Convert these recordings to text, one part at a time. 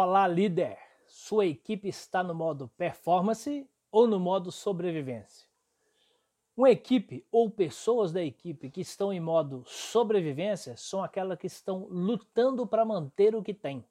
Olá, líder! Sua equipe está no modo performance ou no modo sobrevivência? Uma equipe ou pessoas da equipe que estão em modo sobrevivência são aquelas que estão lutando para manter o que tem.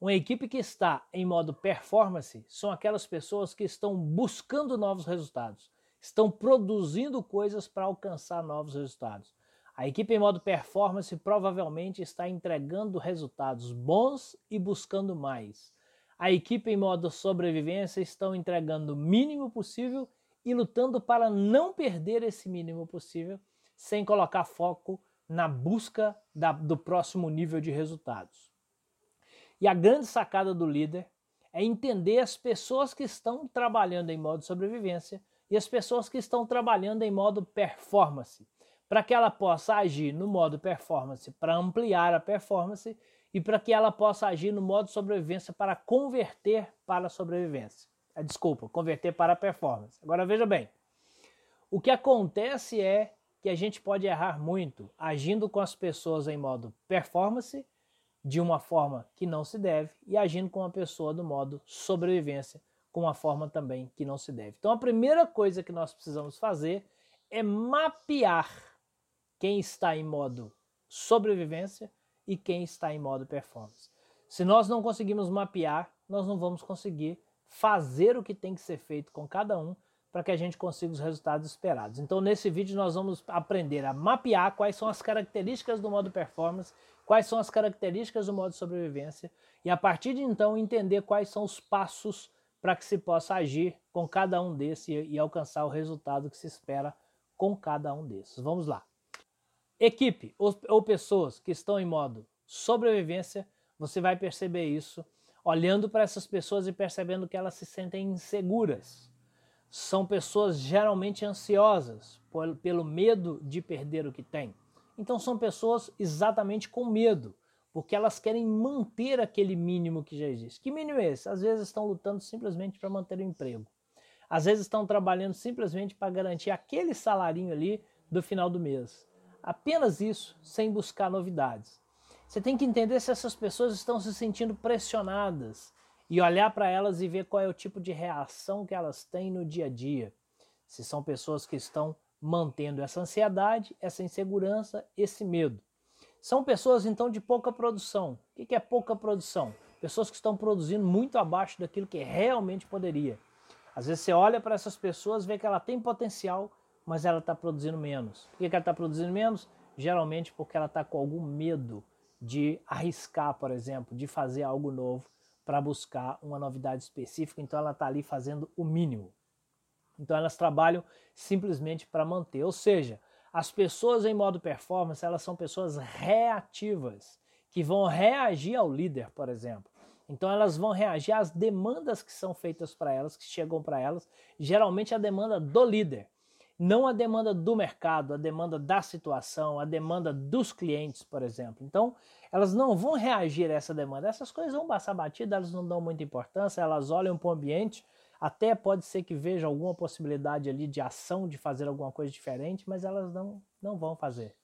Uma equipe que está em modo performance são aquelas pessoas que estão buscando novos resultados, estão produzindo coisas para alcançar novos resultados. A equipe em modo performance provavelmente está entregando resultados bons e buscando mais. A equipe em modo sobrevivência estão entregando o mínimo possível e lutando para não perder esse mínimo possível, sem colocar foco na busca da, do próximo nível de resultados. E a grande sacada do líder é entender as pessoas que estão trabalhando em modo sobrevivência e as pessoas que estão trabalhando em modo performance para que ela possa agir no modo performance para ampliar a performance e para que ela possa agir no modo sobrevivência para converter para a sobrevivência. Ah, desculpa, converter para a performance. Agora veja bem, o que acontece é que a gente pode errar muito agindo com as pessoas em modo performance de uma forma que não se deve e agindo com a pessoa do modo sobrevivência com uma forma também que não se deve. Então a primeira coisa que nós precisamos fazer é mapear quem está em modo sobrevivência e quem está em modo performance. Se nós não conseguimos mapear, nós não vamos conseguir fazer o que tem que ser feito com cada um para que a gente consiga os resultados esperados. Então, nesse vídeo, nós vamos aprender a mapear quais são as características do modo performance, quais são as características do modo sobrevivência e, a partir de então, entender quais são os passos para que se possa agir com cada um desses e, e alcançar o resultado que se espera com cada um desses. Vamos lá. Equipe ou, ou pessoas que estão em modo sobrevivência, você vai perceber isso olhando para essas pessoas e percebendo que elas se sentem inseguras. São pessoas geralmente ansiosas por, pelo medo de perder o que têm. Então são pessoas exatamente com medo, porque elas querem manter aquele mínimo que já existe. Que mínimo é esse? Às vezes estão lutando simplesmente para manter o emprego. Às vezes estão trabalhando simplesmente para garantir aquele salarinho ali do final do mês. Apenas isso, sem buscar novidades. Você tem que entender se essas pessoas estão se sentindo pressionadas e olhar para elas e ver qual é o tipo de reação que elas têm no dia a dia. Se são pessoas que estão mantendo essa ansiedade, essa insegurança, esse medo. São pessoas então de pouca produção. O que é pouca produção? Pessoas que estão produzindo muito abaixo daquilo que realmente poderia. Às vezes você olha para essas pessoas, vê que ela tem potencial, mas ela está produzindo menos. Por que, ela está produzindo menos? Geralmente porque ela está com algum medo de arriscar, por exemplo, de fazer algo novo para buscar uma novidade específica, então ela está ali fazendo o mínimo. Então elas trabalham simplesmente para manter. Ou seja, as pessoas em modo performance, elas são pessoas reativas, que vão reagir ao líder, por exemplo. Então elas vão reagir às demandas que são feitas para elas, que chegam para elas, geralmente a demanda do líder não a demanda do mercado, a demanda da situação, a demanda dos clientes, por exemplo. Então, elas não vão reagir a essa demanda. Essas coisas vão passar batida, elas não dão muita importância, elas olham para o ambiente, até pode ser que veja alguma possibilidade ali de ação, de fazer alguma coisa diferente, mas elas não, não vão fazer.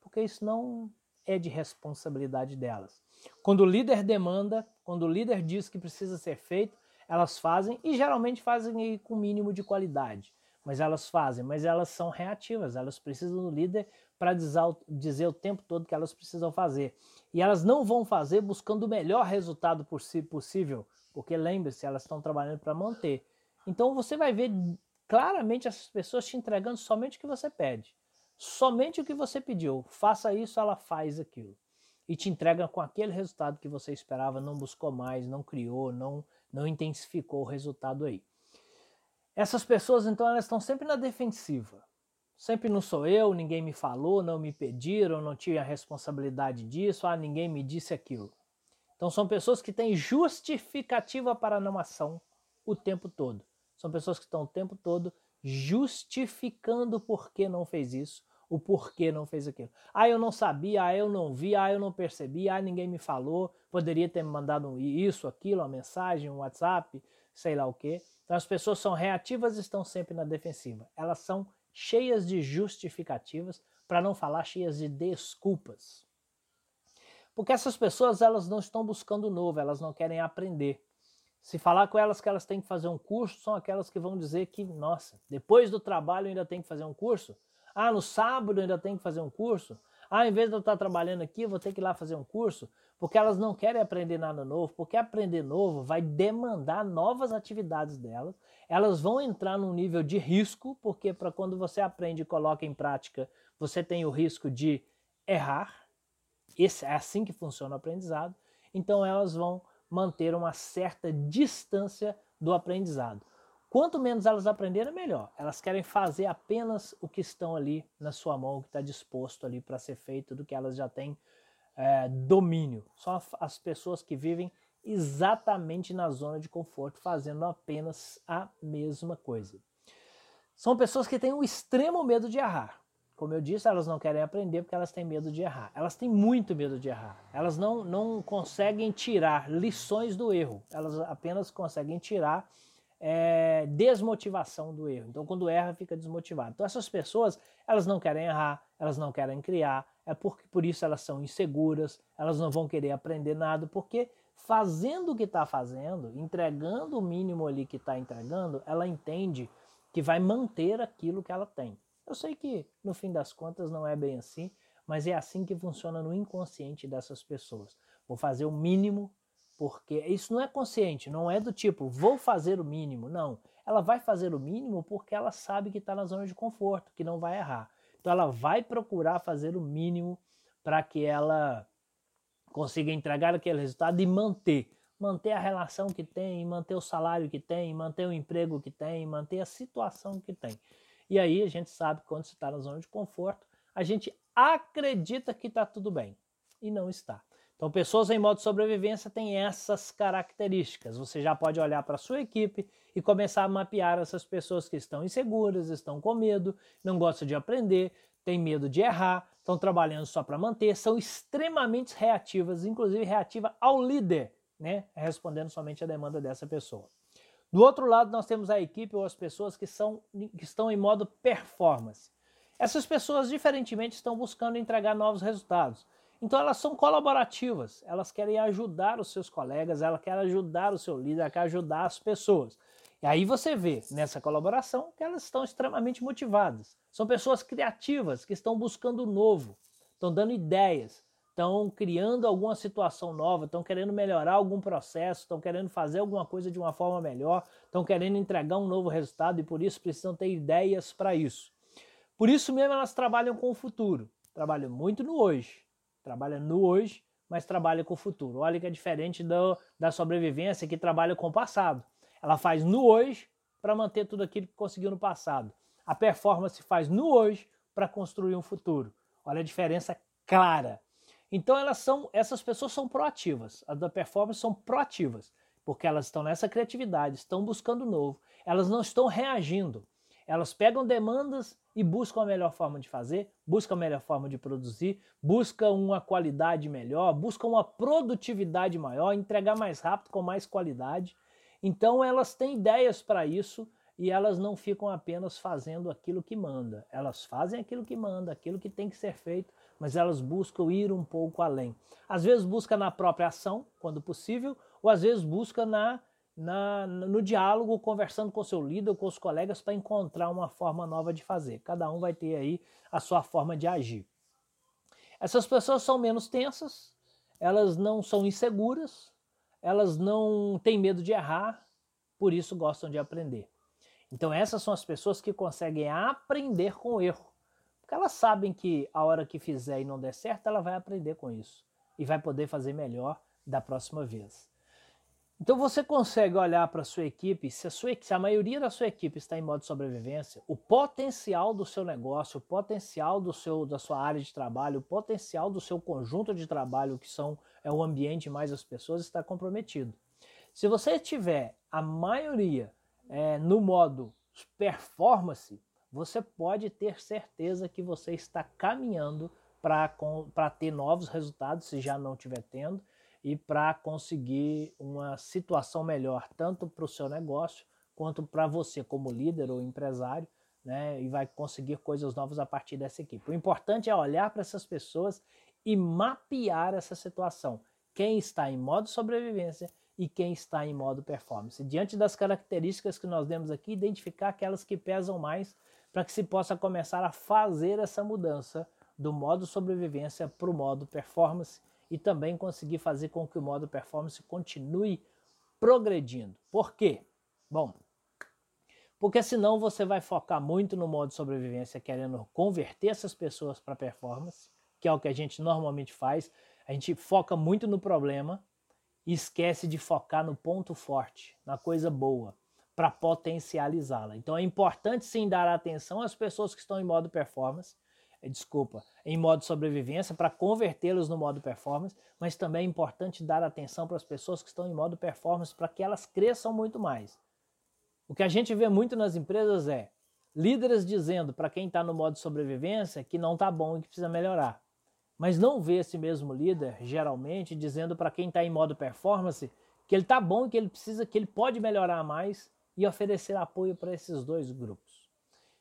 Porque isso não é de responsabilidade delas. Quando o líder demanda, quando o líder diz que precisa ser feito, elas fazem e geralmente fazem com mínimo de qualidade mas elas fazem, mas elas são reativas, elas precisam do líder para dizer o tempo todo que elas precisam fazer. E elas não vão fazer buscando o melhor resultado possível, porque lembre-se, elas estão trabalhando para manter. Então você vai ver claramente essas pessoas te entregando somente o que você pede. Somente o que você pediu. Faça isso, ela faz aquilo. E te entrega com aquele resultado que você esperava, não buscou mais, não criou, não, não intensificou o resultado aí. Essas pessoas, então, elas estão sempre na defensiva. Sempre não sou eu, ninguém me falou, não me pediram, não tive a responsabilidade disso, ah, ninguém me disse aquilo. Então, são pessoas que têm justificativa para não ação o tempo todo. São pessoas que estão o tempo todo justificando por que não fez isso, o porquê não fez aquilo. Ah, eu não sabia, ah, eu não vi, ah, eu não percebi, ah, ninguém me falou, poderia ter me mandado isso, aquilo, uma mensagem, um WhatsApp, sei lá o quê. Então as pessoas são reativas e estão sempre na defensiva. Elas são cheias de justificativas, para não falar cheias de desculpas. Porque essas pessoas elas não estão buscando novo, elas não querem aprender. Se falar com elas que elas têm que fazer um curso, são aquelas que vão dizer que, nossa, depois do trabalho ainda tem que fazer um curso? Ah, no sábado ainda tem que fazer um curso? Ah, em vez de eu estar trabalhando aqui, vou ter que ir lá fazer um curso? Porque elas não querem aprender nada novo, porque aprender novo vai demandar novas atividades delas. Elas vão entrar num nível de risco, porque para quando você aprende e coloca em prática, você tem o risco de errar. Esse é assim que funciona o aprendizado. Então elas vão manter uma certa distância do aprendizado. Quanto menos elas aprenderem, melhor. Elas querem fazer apenas o que estão ali na sua mão, o que está disposto ali para ser feito, do que elas já têm é, domínio. São as pessoas que vivem exatamente na zona de conforto, fazendo apenas a mesma coisa. São pessoas que têm um extremo medo de errar. Como eu disse, elas não querem aprender porque elas têm medo de errar. Elas têm muito medo de errar. Elas não, não conseguem tirar lições do erro. Elas apenas conseguem tirar é, desmotivação do erro. Então, quando erra, fica desmotivado. Então, essas pessoas, elas não querem errar, elas não querem criar. É por, por isso elas são inseguras. Elas não vão querer aprender nada, porque fazendo o que está fazendo, entregando o mínimo ali que está entregando, ela entende que vai manter aquilo que ela tem. Eu sei que no fim das contas não é bem assim, mas é assim que funciona no inconsciente dessas pessoas. Vou fazer o mínimo, porque isso não é consciente, não é do tipo, vou fazer o mínimo. Não. Ela vai fazer o mínimo porque ela sabe que está na zona de conforto, que não vai errar. Então ela vai procurar fazer o mínimo para que ela consiga entregar aquele resultado e manter. Manter a relação que tem, manter o salário que tem, manter o emprego que tem, manter a situação que tem. E aí a gente sabe que quando você está na zona de conforto, a gente acredita que está tudo bem e não está. Então, pessoas em modo sobrevivência têm essas características. Você já pode olhar para a sua equipe e começar a mapear essas pessoas que estão inseguras, estão com medo, não gostam de aprender, têm medo de errar, estão trabalhando só para manter, são extremamente reativas, inclusive reativa ao líder, né? respondendo somente a demanda dessa pessoa. Do outro lado, nós temos a equipe ou as pessoas que, são, que estão em modo performance. Essas pessoas, diferentemente, estão buscando entregar novos resultados. Então, elas são colaborativas, elas querem ajudar os seus colegas, elas querem ajudar o seu líder, querem ajudar as pessoas. E aí você vê nessa colaboração que elas estão extremamente motivadas. São pessoas criativas que estão buscando o novo, estão dando ideias, estão criando alguma situação nova, estão querendo melhorar algum processo, estão querendo fazer alguma coisa de uma forma melhor, estão querendo entregar um novo resultado e por isso precisam ter ideias para isso. Por isso mesmo elas trabalham com o futuro, trabalham muito no hoje, trabalham no hoje, mas trabalham com o futuro. Olha que é diferente do, da sobrevivência que trabalha com o passado. Ela faz no hoje para manter tudo aquilo que conseguiu no passado. A performance faz no hoje para construir um futuro. Olha a diferença clara. Então elas são, essas pessoas são proativas. As da performance são proativas, porque elas estão nessa criatividade, estão buscando novo. Elas não estão reagindo. Elas pegam demandas e buscam a melhor forma de fazer, buscam a melhor forma de produzir, buscam uma qualidade melhor, buscam uma produtividade maior, entregar mais rápido com mais qualidade. Então elas têm ideias para isso e elas não ficam apenas fazendo aquilo que manda. Elas fazem aquilo que manda, aquilo que tem que ser feito, mas elas buscam ir um pouco além. Às vezes busca na própria ação, quando possível, ou às vezes busca na, na, no diálogo, conversando com seu líder, com os colegas, para encontrar uma forma nova de fazer. Cada um vai ter aí a sua forma de agir. Essas pessoas são menos tensas, elas não são inseguras, elas não têm medo de errar, por isso gostam de aprender. Então essas são as pessoas que conseguem aprender com o erro. Porque elas sabem que a hora que fizer e não der certo, ela vai aprender com isso e vai poder fazer melhor da próxima vez. Então você consegue olhar para a sua equipe, se a, sua, se a maioria da sua equipe está em modo de sobrevivência, o potencial do seu negócio, o potencial do seu, da sua área de trabalho, o potencial do seu conjunto de trabalho, que são é o ambiente mais as pessoas, está comprometido. Se você tiver a maioria é, no modo performance, você pode ter certeza que você está caminhando para ter novos resultados, se já não estiver tendo, e para conseguir uma situação melhor, tanto para o seu negócio quanto para você como líder ou empresário, né? E vai conseguir coisas novas a partir dessa equipe. O importante é olhar para essas pessoas e mapear essa situação. Quem está em modo sobrevivência e quem está em modo performance. Diante das características que nós demos aqui, identificar aquelas que pesam mais para que se possa começar a fazer essa mudança do modo sobrevivência para o modo performance e também conseguir fazer com que o modo performance continue progredindo. Por quê? Bom, porque senão você vai focar muito no modo sobrevivência, querendo converter essas pessoas para performance, que é o que a gente normalmente faz. A gente foca muito no problema e esquece de focar no ponto forte, na coisa boa, para potencializá-la. Então é importante sim dar atenção às pessoas que estão em modo performance, desculpa, em modo sobrevivência para convertê-los no modo performance, mas também é importante dar atenção para as pessoas que estão em modo performance para que elas cresçam muito mais. O que a gente vê muito nas empresas é líderes dizendo para quem está no modo sobrevivência que não está bom e que precisa melhorar. Mas não vê esse mesmo líder, geralmente, dizendo para quem está em modo performance que ele está bom e que ele precisa, que ele pode melhorar mais e oferecer apoio para esses dois grupos.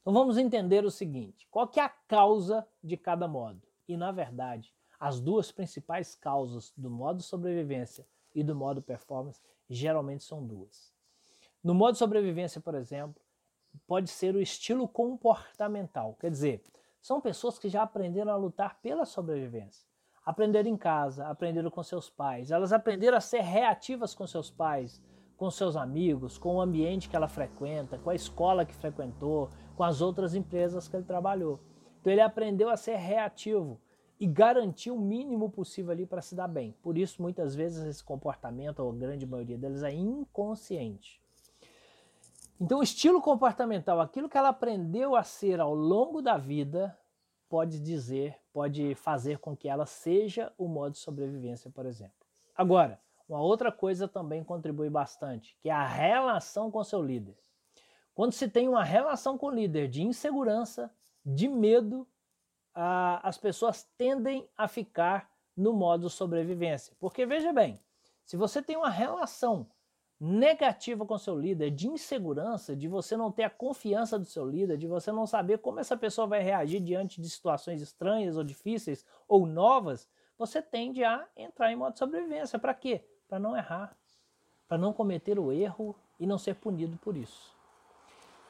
Então vamos entender o seguinte: qual que é a causa de cada modo? E na verdade, as duas principais causas do modo sobrevivência e do modo performance geralmente são duas. No modo sobrevivência, por exemplo, pode ser o estilo comportamental, quer dizer, são pessoas que já aprenderam a lutar pela sobrevivência. Aprenderam em casa, aprenderam com seus pais, elas aprenderam a ser reativas com seus pais, com seus amigos, com o ambiente que ela frequenta, com a escola que frequentou, com as outras empresas que ele trabalhou. Então ele aprendeu a ser reativo e garantir o mínimo possível ali para se dar bem. Por isso, muitas vezes, esse comportamento, ou a grande maioria deles, é inconsciente. Então, o estilo comportamental, aquilo que ela aprendeu a ser ao longo da vida, pode dizer, pode fazer com que ela seja o modo de sobrevivência, por exemplo. Agora, uma outra coisa também contribui bastante, que é a relação com seu líder. Quando se tem uma relação com o líder de insegurança, de medo, ah, as pessoas tendem a ficar no modo sobrevivência. Porque veja bem, se você tem uma relação negativa com seu líder, de insegurança, de você não ter a confiança do seu líder, de você não saber como essa pessoa vai reagir diante de situações estranhas ou difíceis ou novas, você tende a entrar em modo sobrevivência. Para quê? Para não errar, para não cometer o erro e não ser punido por isso.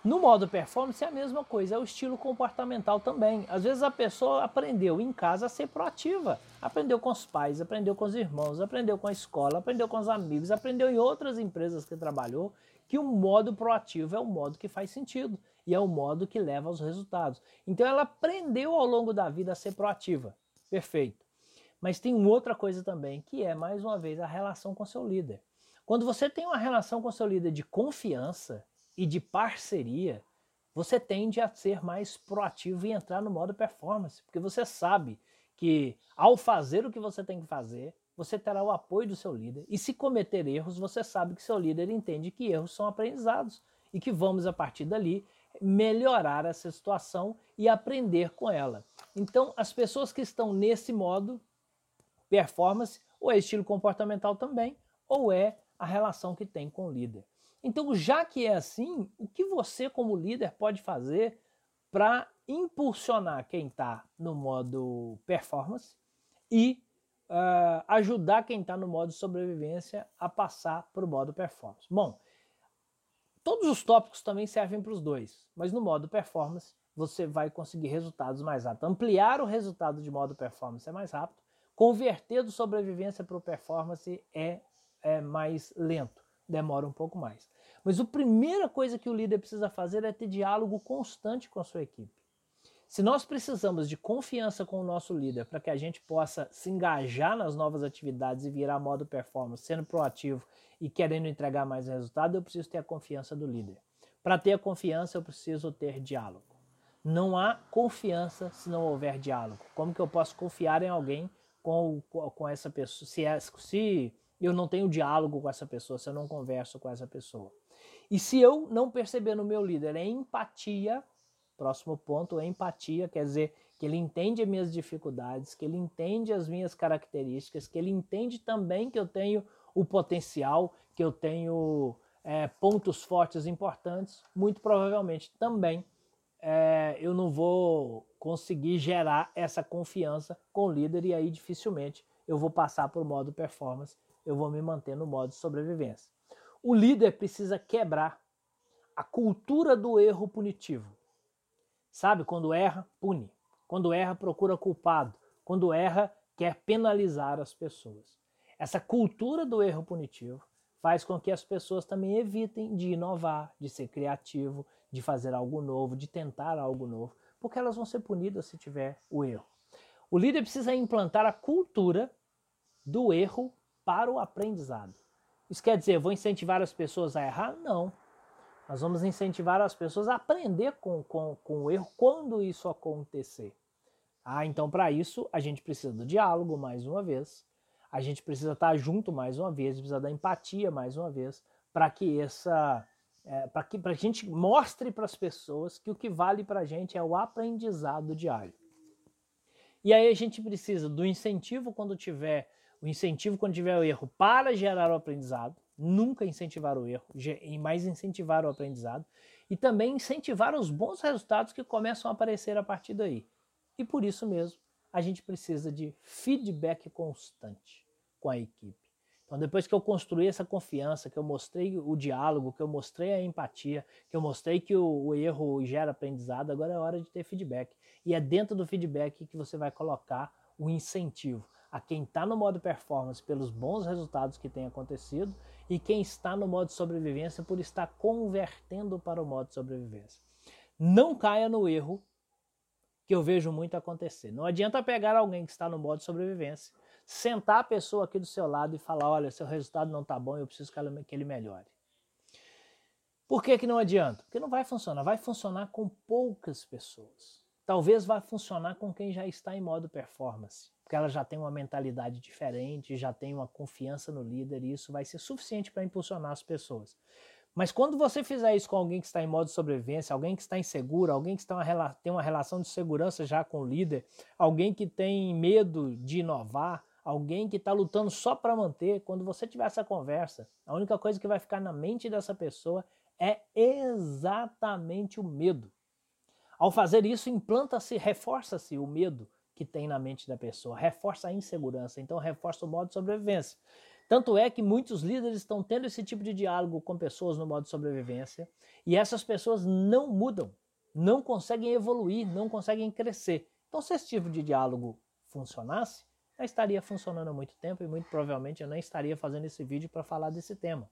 No modo performance é a mesma coisa, é o estilo comportamental também. Às vezes a pessoa aprendeu em casa a ser proativa, aprendeu com os pais, aprendeu com os irmãos, aprendeu com a escola, aprendeu com os amigos, aprendeu em outras empresas que trabalhou, que o modo proativo é o modo que faz sentido e é o modo que leva aos resultados. Então ela aprendeu ao longo da vida a ser proativa. Perfeito. Mas tem outra coisa também, que é mais uma vez a relação com seu líder. Quando você tem uma relação com seu líder de confiança, e de parceria, você tende a ser mais proativo e entrar no modo performance, porque você sabe que ao fazer o que você tem que fazer, você terá o apoio do seu líder. E se cometer erros, você sabe que seu líder entende que erros são aprendizados e que vamos a partir dali melhorar essa situação e aprender com ela. Então, as pessoas que estão nesse modo performance, ou é estilo comportamental também, ou é a relação que tem com o líder. Então, já que é assim, o que você, como líder, pode fazer para impulsionar quem está no modo performance e uh, ajudar quem está no modo sobrevivência a passar para o modo performance? Bom, todos os tópicos também servem para os dois, mas no modo performance você vai conseguir resultados mais rápido. Ampliar o resultado de modo performance é mais rápido, converter do sobrevivência para o performance é, é mais lento demora um pouco mais. Mas a primeira coisa que o líder precisa fazer é ter diálogo constante com a sua equipe. Se nós precisamos de confiança com o nosso líder para que a gente possa se engajar nas novas atividades e virar modo performance, sendo proativo e querendo entregar mais resultado, eu preciso ter a confiança do líder. Para ter a confiança, eu preciso ter diálogo. Não há confiança se não houver diálogo. Como que eu posso confiar em alguém com, com essa pessoa? Se, é, se eu não tenho diálogo com essa pessoa, se eu não converso com essa pessoa. E se eu não perceber no meu líder é empatia, próximo ponto é empatia, quer dizer que ele entende as minhas dificuldades, que ele entende as minhas características, que ele entende também que eu tenho o potencial, que eu tenho é, pontos fortes importantes, muito provavelmente também é, eu não vou conseguir gerar essa confiança com o líder e aí dificilmente eu vou passar para o modo performance, eu vou me manter no modo sobrevivência. O líder precisa quebrar a cultura do erro punitivo. Sabe, quando erra, pune. Quando erra, procura culpado. Quando erra, quer penalizar as pessoas. Essa cultura do erro punitivo faz com que as pessoas também evitem de inovar, de ser criativo, de fazer algo novo, de tentar algo novo, porque elas vão ser punidas se tiver o erro. O líder precisa implantar a cultura do erro para o aprendizado. Isso quer dizer, vou incentivar as pessoas a errar? Não. Nós vamos incentivar as pessoas a aprender com, com, com o erro quando isso acontecer. Ah, então para isso a gente precisa do diálogo mais uma vez, a gente precisa estar junto mais uma vez, precisa da empatia mais uma vez, para que essa é, para que a gente mostre para as pessoas que o que vale para a gente é o aprendizado diário. E aí a gente precisa do incentivo quando tiver o incentivo quando tiver o erro para gerar o aprendizado, nunca incentivar o erro, e mais incentivar o aprendizado, e também incentivar os bons resultados que começam a aparecer a partir daí. E por isso mesmo, a gente precisa de feedback constante com a equipe. Então, depois que eu construí essa confiança, que eu mostrei o diálogo, que eu mostrei a empatia, que eu mostrei que o, o, erro gera aprendizado, agora é hora de ter feedback. E é dentro do feedback que você vai colocar o incentivo a quem está no modo performance pelos bons resultados que tem acontecido e quem está no modo sobrevivência por estar convertendo para o modo sobrevivência. Não caia no erro que eu vejo muito acontecer. Não adianta pegar alguém que está no modo sobrevivência, sentar a pessoa aqui do seu lado e falar: olha, seu resultado não está bom, eu preciso que ele melhore. Por que, que não adianta? Porque não vai funcionar. Vai funcionar com poucas pessoas. Talvez vá funcionar com quem já está em modo performance, porque ela já tem uma mentalidade diferente, já tem uma confiança no líder e isso vai ser suficiente para impulsionar as pessoas. Mas quando você fizer isso com alguém que está em modo sobrevivência, alguém que está inseguro, alguém que uma, tem uma relação de segurança já com o líder, alguém que tem medo de inovar, alguém que está lutando só para manter, quando você tiver essa conversa, a única coisa que vai ficar na mente dessa pessoa é exatamente o medo. Ao fazer isso, implanta-se, reforça-se o medo que tem na mente da pessoa, reforça a insegurança, então reforça o modo de sobrevivência. Tanto é que muitos líderes estão tendo esse tipo de diálogo com pessoas no modo de sobrevivência e essas pessoas não mudam, não conseguem evoluir, não conseguem crescer. Então, se esse tipo de diálogo funcionasse, já estaria funcionando há muito tempo e muito provavelmente eu não estaria fazendo esse vídeo para falar desse tema.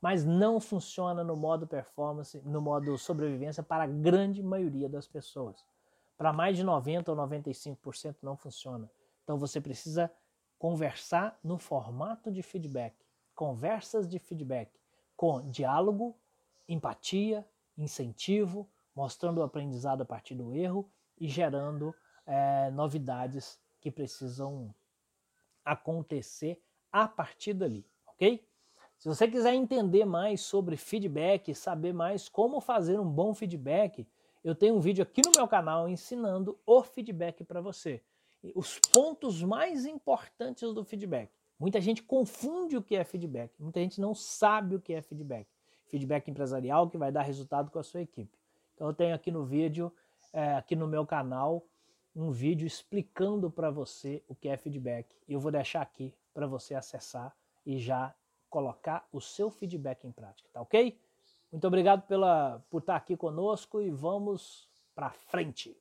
Mas não funciona no modo performance, no modo sobrevivência para a grande maioria das pessoas. Para mais de 90 ou 95% não funciona. Então você precisa conversar no formato de feedback, conversas de feedback, com diálogo, empatia, incentivo, mostrando o aprendizado a partir do erro e gerando é, novidades que precisam acontecer a partir dali, ok? Se você quiser entender mais sobre feedback, saber mais como fazer um bom feedback, eu tenho um vídeo aqui no meu canal ensinando o feedback para você os pontos mais importantes do feedback. Muita gente confunde o que é feedback, muita gente não sabe o que é feedback. Feedback empresarial que vai dar resultado com a sua equipe. Então eu tenho aqui no vídeo, é, aqui no meu canal, um vídeo explicando para você o que é feedback. E eu vou deixar aqui para você acessar e já colocar o seu feedback em prática, tá ok? Muito obrigado pela, por estar aqui conosco e vamos para frente.